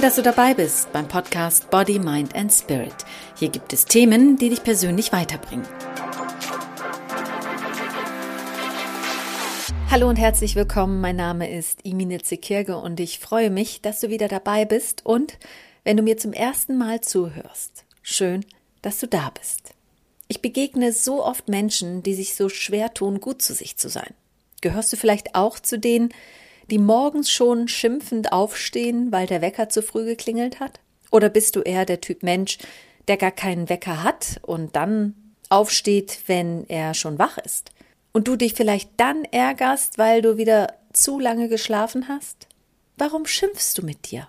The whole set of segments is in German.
Toll, dass du dabei bist beim Podcast Body, Mind and Spirit. Hier gibt es Themen, die dich persönlich weiterbringen. Hallo und herzlich willkommen. Mein Name ist Imine Zekirge und ich freue mich, dass du wieder dabei bist und wenn du mir zum ersten Mal zuhörst. Schön, dass du da bist. Ich begegne so oft Menschen, die sich so schwer tun, gut zu sich zu sein. Gehörst du vielleicht auch zu denen, die morgens schon schimpfend aufstehen, weil der Wecker zu früh geklingelt hat? Oder bist du eher der Typ Mensch, der gar keinen Wecker hat und dann aufsteht, wenn er schon wach ist? Und du dich vielleicht dann ärgerst, weil du wieder zu lange geschlafen hast? Warum schimpfst du mit dir?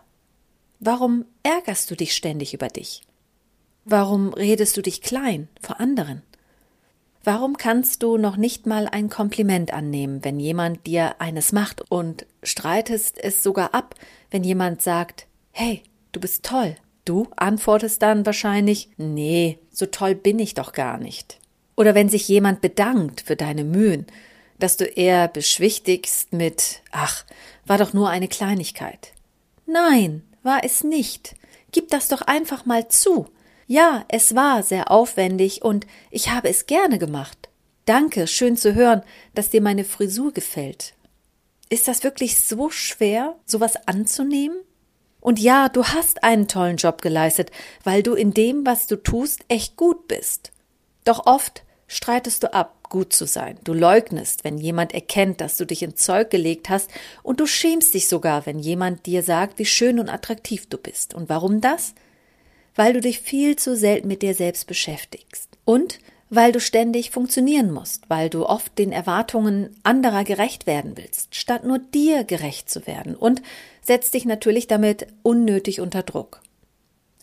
Warum ärgerst du dich ständig über dich? Warum redest du dich klein vor anderen? Warum kannst du noch nicht mal ein Kompliment annehmen, wenn jemand dir eines macht und streitest es sogar ab, wenn jemand sagt, hey, du bist toll? Du antwortest dann wahrscheinlich, nee, so toll bin ich doch gar nicht. Oder wenn sich jemand bedankt für deine Mühen, dass du eher beschwichtigst mit, ach, war doch nur eine Kleinigkeit. Nein, war es nicht. Gib das doch einfach mal zu. Ja, es war sehr aufwendig und ich habe es gerne gemacht. Danke, schön zu hören, dass dir meine Frisur gefällt. Ist das wirklich so schwer, sowas anzunehmen? Und ja, du hast einen tollen Job geleistet, weil du in dem, was du tust, echt gut bist. Doch oft streitest du ab, gut zu sein. Du leugnest, wenn jemand erkennt, dass du dich ins Zeug gelegt hast, und du schämst dich sogar, wenn jemand dir sagt, wie schön und attraktiv du bist. Und warum das? Weil du dich viel zu selten mit dir selbst beschäftigst und weil du ständig funktionieren musst, weil du oft den Erwartungen anderer gerecht werden willst, statt nur dir gerecht zu werden und setzt dich natürlich damit unnötig unter Druck.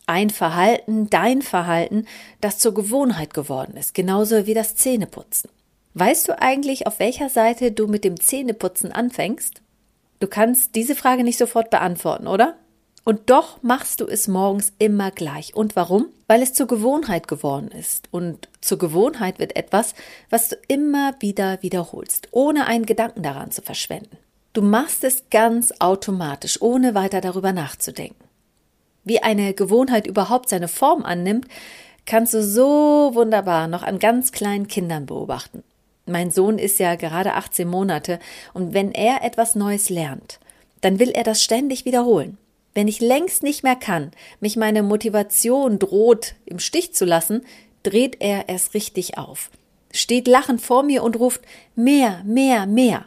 Ein Verhalten, dein Verhalten, das zur Gewohnheit geworden ist, genauso wie das Zähneputzen. Weißt du eigentlich, auf welcher Seite du mit dem Zähneputzen anfängst? Du kannst diese Frage nicht sofort beantworten, oder? Und doch machst du es morgens immer gleich. Und warum? Weil es zur Gewohnheit geworden ist. Und zur Gewohnheit wird etwas, was du immer wieder wiederholst, ohne einen Gedanken daran zu verschwenden. Du machst es ganz automatisch, ohne weiter darüber nachzudenken. Wie eine Gewohnheit überhaupt seine Form annimmt, kannst du so wunderbar noch an ganz kleinen Kindern beobachten. Mein Sohn ist ja gerade 18 Monate und wenn er etwas Neues lernt, dann will er das ständig wiederholen. Wenn ich längst nicht mehr kann, mich meine Motivation droht im Stich zu lassen, dreht er erst richtig auf, steht lachend vor mir und ruft mehr, mehr, mehr.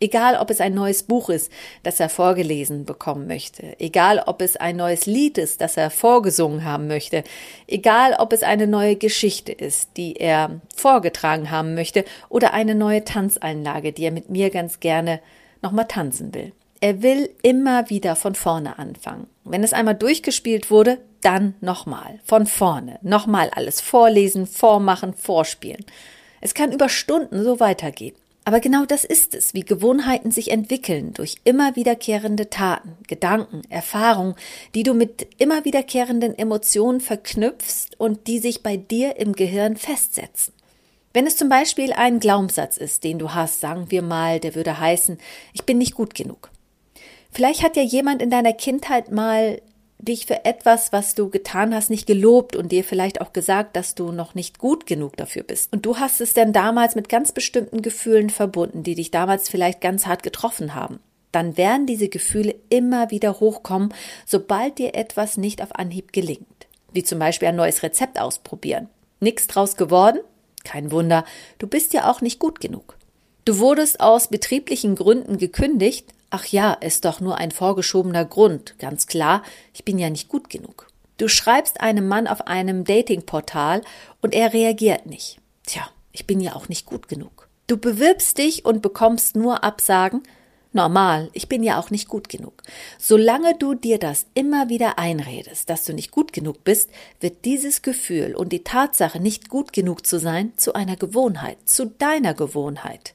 Egal, ob es ein neues Buch ist, das er vorgelesen bekommen möchte, egal, ob es ein neues Lied ist, das er vorgesungen haben möchte, egal, ob es eine neue Geschichte ist, die er vorgetragen haben möchte, oder eine neue Tanzeinlage, die er mit mir ganz gerne nochmal tanzen will. Er will immer wieder von vorne anfangen. Wenn es einmal durchgespielt wurde, dann nochmal, von vorne, nochmal alles vorlesen, vormachen, vorspielen. Es kann über Stunden so weitergehen. Aber genau das ist es, wie Gewohnheiten sich entwickeln durch immer wiederkehrende Taten, Gedanken, Erfahrungen, die du mit immer wiederkehrenden Emotionen verknüpfst und die sich bei dir im Gehirn festsetzen. Wenn es zum Beispiel ein Glaubenssatz ist, den du hast, sagen wir mal, der würde heißen, ich bin nicht gut genug. Vielleicht hat ja jemand in deiner Kindheit mal dich für etwas, was du getan hast, nicht gelobt und dir vielleicht auch gesagt, dass du noch nicht gut genug dafür bist. Und du hast es dann damals mit ganz bestimmten Gefühlen verbunden, die dich damals vielleicht ganz hart getroffen haben. Dann werden diese Gefühle immer wieder hochkommen, sobald dir etwas nicht auf Anhieb gelingt. Wie zum Beispiel ein neues Rezept ausprobieren. Nix draus geworden? Kein Wunder, du bist ja auch nicht gut genug. Du wurdest aus betrieblichen Gründen gekündigt, Ach ja, ist doch nur ein vorgeschobener Grund, ganz klar, ich bin ja nicht gut genug. Du schreibst einem Mann auf einem Datingportal und er reagiert nicht. Tja, ich bin ja auch nicht gut genug. Du bewirbst dich und bekommst nur Absagen. Normal, ich bin ja auch nicht gut genug. Solange du dir das immer wieder einredest, dass du nicht gut genug bist, wird dieses Gefühl und die Tatsache, nicht gut genug zu sein, zu einer Gewohnheit, zu deiner Gewohnheit.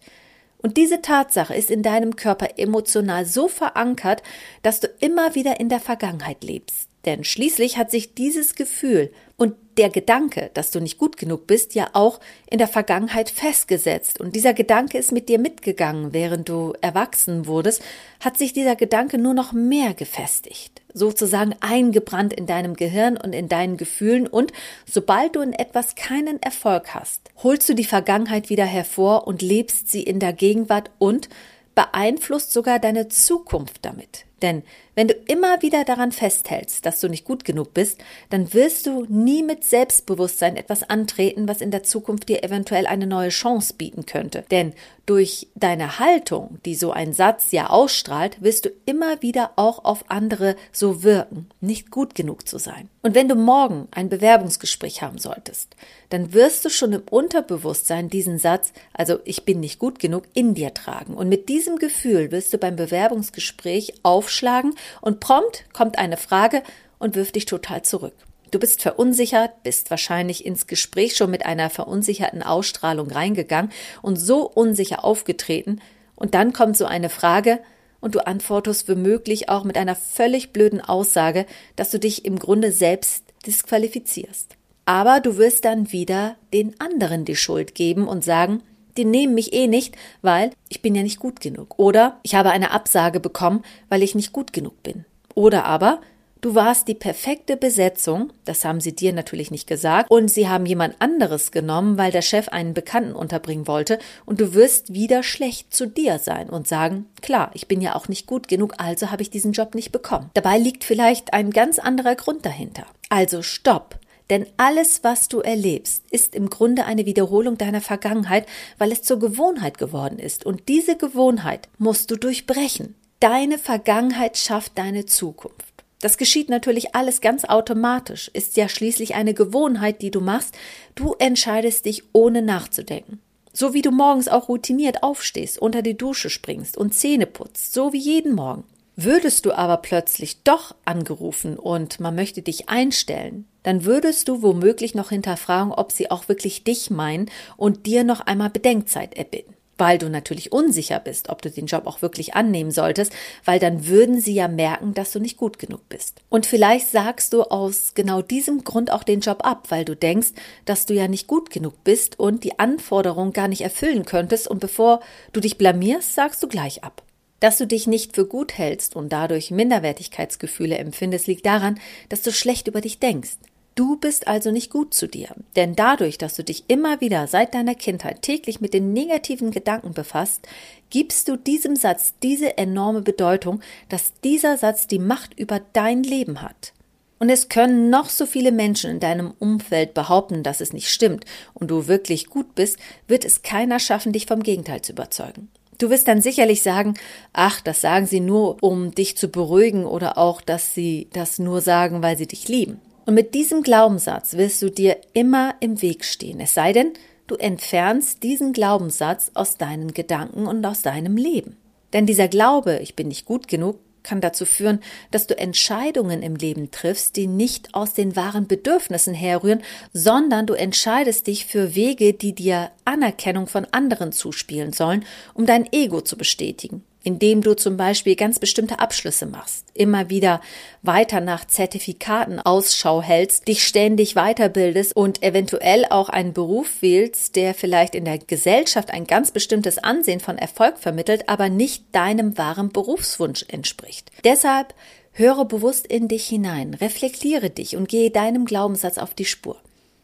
Und diese Tatsache ist in deinem Körper emotional so verankert, dass du immer wieder in der Vergangenheit lebst. Denn schließlich hat sich dieses Gefühl und der Gedanke, dass du nicht gut genug bist, ja auch in der Vergangenheit festgesetzt. Und dieser Gedanke ist mit dir mitgegangen, während du erwachsen wurdest, hat sich dieser Gedanke nur noch mehr gefestigt, sozusagen eingebrannt in deinem Gehirn und in deinen Gefühlen. Und sobald du in etwas keinen Erfolg hast, holst du die Vergangenheit wieder hervor und lebst sie in der Gegenwart und beeinflusst sogar deine Zukunft damit. Denn wenn du immer wieder daran festhältst, dass du nicht gut genug bist, dann wirst du nie mit Selbstbewusstsein etwas antreten, was in der Zukunft dir eventuell eine neue Chance bieten könnte. Denn durch deine Haltung, die so ein Satz ja ausstrahlt, wirst du immer wieder auch auf andere so wirken, nicht gut genug zu sein. Und wenn du morgen ein Bewerbungsgespräch haben solltest, dann wirst du schon im Unterbewusstsein diesen Satz, also ich bin nicht gut genug, in dir tragen. Und mit diesem Gefühl wirst du beim Bewerbungsgespräch aufschlagen und prompt kommt eine Frage und wirft dich total zurück. Du bist verunsichert, bist wahrscheinlich ins Gespräch schon mit einer verunsicherten Ausstrahlung reingegangen und so unsicher aufgetreten, und dann kommt so eine Frage, und du antwortest womöglich auch mit einer völlig blöden Aussage, dass du dich im Grunde selbst disqualifizierst. Aber du wirst dann wieder den anderen die Schuld geben und sagen, die nehmen mich eh nicht, weil ich bin ja nicht gut genug. Oder ich habe eine Absage bekommen, weil ich nicht gut genug bin. Oder aber Du warst die perfekte Besetzung, das haben sie dir natürlich nicht gesagt, und sie haben jemand anderes genommen, weil der Chef einen Bekannten unterbringen wollte, und du wirst wieder schlecht zu dir sein und sagen, klar, ich bin ja auch nicht gut genug, also habe ich diesen Job nicht bekommen. Dabei liegt vielleicht ein ganz anderer Grund dahinter. Also stopp. Denn alles, was du erlebst, ist im Grunde eine Wiederholung deiner Vergangenheit, weil es zur Gewohnheit geworden ist. Und diese Gewohnheit musst du durchbrechen. Deine Vergangenheit schafft deine Zukunft. Das geschieht natürlich alles ganz automatisch, ist ja schließlich eine Gewohnheit, die du machst. Du entscheidest dich ohne nachzudenken. So wie du morgens auch routiniert aufstehst, unter die Dusche springst und Zähne putzt, so wie jeden Morgen. Würdest du aber plötzlich doch angerufen und man möchte dich einstellen, dann würdest du womöglich noch hinterfragen, ob sie auch wirklich dich meinen und dir noch einmal Bedenkzeit erbitten weil du natürlich unsicher bist, ob du den Job auch wirklich annehmen solltest, weil dann würden sie ja merken, dass du nicht gut genug bist. Und vielleicht sagst du aus genau diesem Grund auch den Job ab, weil du denkst, dass du ja nicht gut genug bist und die Anforderungen gar nicht erfüllen könntest und bevor du dich blamierst, sagst du gleich ab. Dass du dich nicht für gut hältst und dadurch Minderwertigkeitsgefühle empfindest, liegt daran, dass du schlecht über dich denkst. Du bist also nicht gut zu dir, denn dadurch, dass du dich immer wieder seit deiner Kindheit täglich mit den negativen Gedanken befasst, gibst du diesem Satz diese enorme Bedeutung, dass dieser Satz die Macht über dein Leben hat. Und es können noch so viele Menschen in deinem Umfeld behaupten, dass es nicht stimmt und du wirklich gut bist, wird es keiner schaffen, dich vom Gegenteil zu überzeugen. Du wirst dann sicherlich sagen, ach, das sagen sie nur, um dich zu beruhigen oder auch, dass sie das nur sagen, weil sie dich lieben. Und mit diesem Glaubenssatz wirst du dir immer im Weg stehen, es sei denn, du entfernst diesen Glaubenssatz aus deinen Gedanken und aus deinem Leben. Denn dieser Glaube, ich bin nicht gut genug, kann dazu führen, dass du Entscheidungen im Leben triffst, die nicht aus den wahren Bedürfnissen herrühren, sondern du entscheidest dich für Wege, die dir Anerkennung von anderen zuspielen sollen, um dein Ego zu bestätigen indem du zum Beispiel ganz bestimmte Abschlüsse machst, immer wieder weiter nach Zertifikaten Ausschau hältst, dich ständig weiterbildest und eventuell auch einen Beruf wählst, der vielleicht in der Gesellschaft ein ganz bestimmtes Ansehen von Erfolg vermittelt, aber nicht deinem wahren Berufswunsch entspricht. Deshalb höre bewusst in dich hinein, reflektiere dich und gehe deinem Glaubenssatz auf die Spur.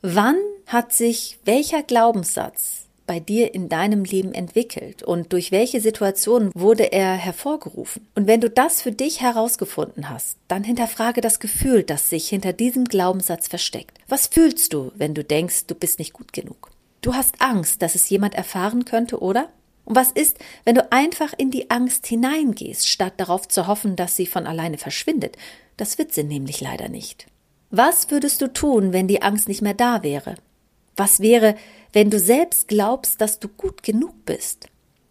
Wann hat sich welcher Glaubenssatz bei dir in deinem Leben entwickelt und durch welche Situationen wurde er hervorgerufen. Und wenn du das für dich herausgefunden hast, dann hinterfrage das Gefühl, das sich hinter diesem Glaubenssatz versteckt. Was fühlst du, wenn du denkst, du bist nicht gut genug? Du hast Angst, dass es jemand erfahren könnte, oder? Und was ist, wenn du einfach in die Angst hineingehst, statt darauf zu hoffen, dass sie von alleine verschwindet? Das wird sie nämlich leider nicht. Was würdest du tun, wenn die Angst nicht mehr da wäre? Was wäre, wenn du selbst glaubst, dass du gut genug bist?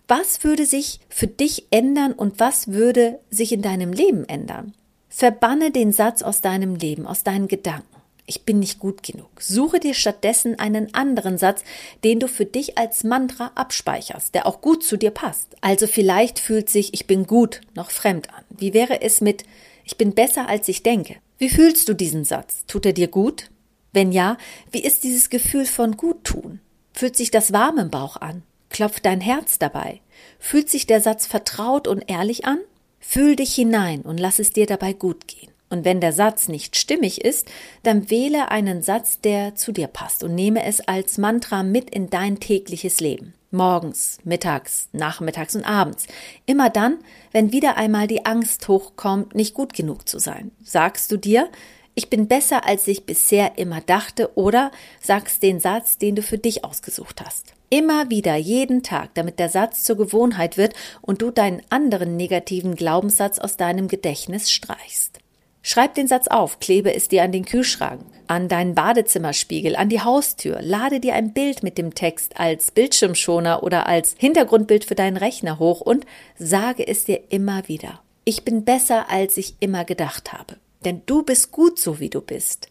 Was würde sich für dich ändern und was würde sich in deinem Leben ändern? Verbanne den Satz aus deinem Leben, aus deinen Gedanken. Ich bin nicht gut genug. Suche dir stattdessen einen anderen Satz, den du für dich als Mantra abspeicherst, der auch gut zu dir passt. Also vielleicht fühlt sich ich bin gut noch fremd an. Wie wäre es mit ich bin besser als ich denke? Wie fühlst du diesen Satz? Tut er dir gut? Wenn ja, wie ist dieses Gefühl von Guttun? Fühlt sich das warm im Bauch an? Klopft dein Herz dabei? Fühlt sich der Satz vertraut und ehrlich an? Fühl dich hinein und lass es dir dabei gut gehen. Und wenn der Satz nicht stimmig ist, dann wähle einen Satz, der zu dir passt und nehme es als Mantra mit in dein tägliches Leben. Morgens, mittags, nachmittags und abends. Immer dann, wenn wieder einmal die Angst hochkommt, nicht gut genug zu sein. Sagst du dir, ich bin besser, als ich bisher immer dachte, oder sagst den Satz, den du für dich ausgesucht hast. Immer wieder, jeden Tag, damit der Satz zur Gewohnheit wird und du deinen anderen negativen Glaubenssatz aus deinem Gedächtnis streichst. Schreib den Satz auf, klebe es dir an den Kühlschrank, an deinen Badezimmerspiegel, an die Haustür, lade dir ein Bild mit dem Text als Bildschirmschoner oder als Hintergrundbild für deinen Rechner hoch und sage es dir immer wieder. Ich bin besser, als ich immer gedacht habe. Denn du bist gut so, wie du bist.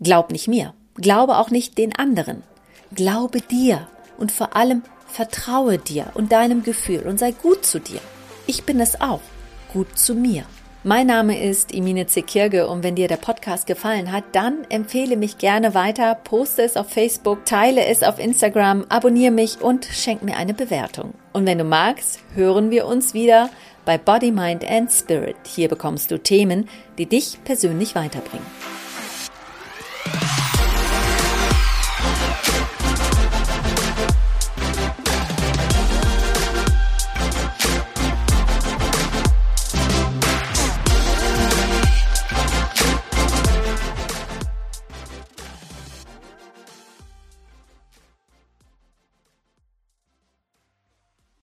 Glaub nicht mir, glaube auch nicht den anderen. Glaube dir und vor allem vertraue dir und deinem Gefühl und sei gut zu dir. Ich bin es auch, gut zu mir. Mein Name ist Imine Zekirge und wenn dir der Podcast gefallen hat, dann empfehle mich gerne weiter, poste es auf Facebook, teile es auf Instagram, abonniere mich und schenk mir eine Bewertung. Und wenn du magst, hören wir uns wieder bei Body, Mind and Spirit. Hier bekommst du Themen, die dich persönlich weiterbringen.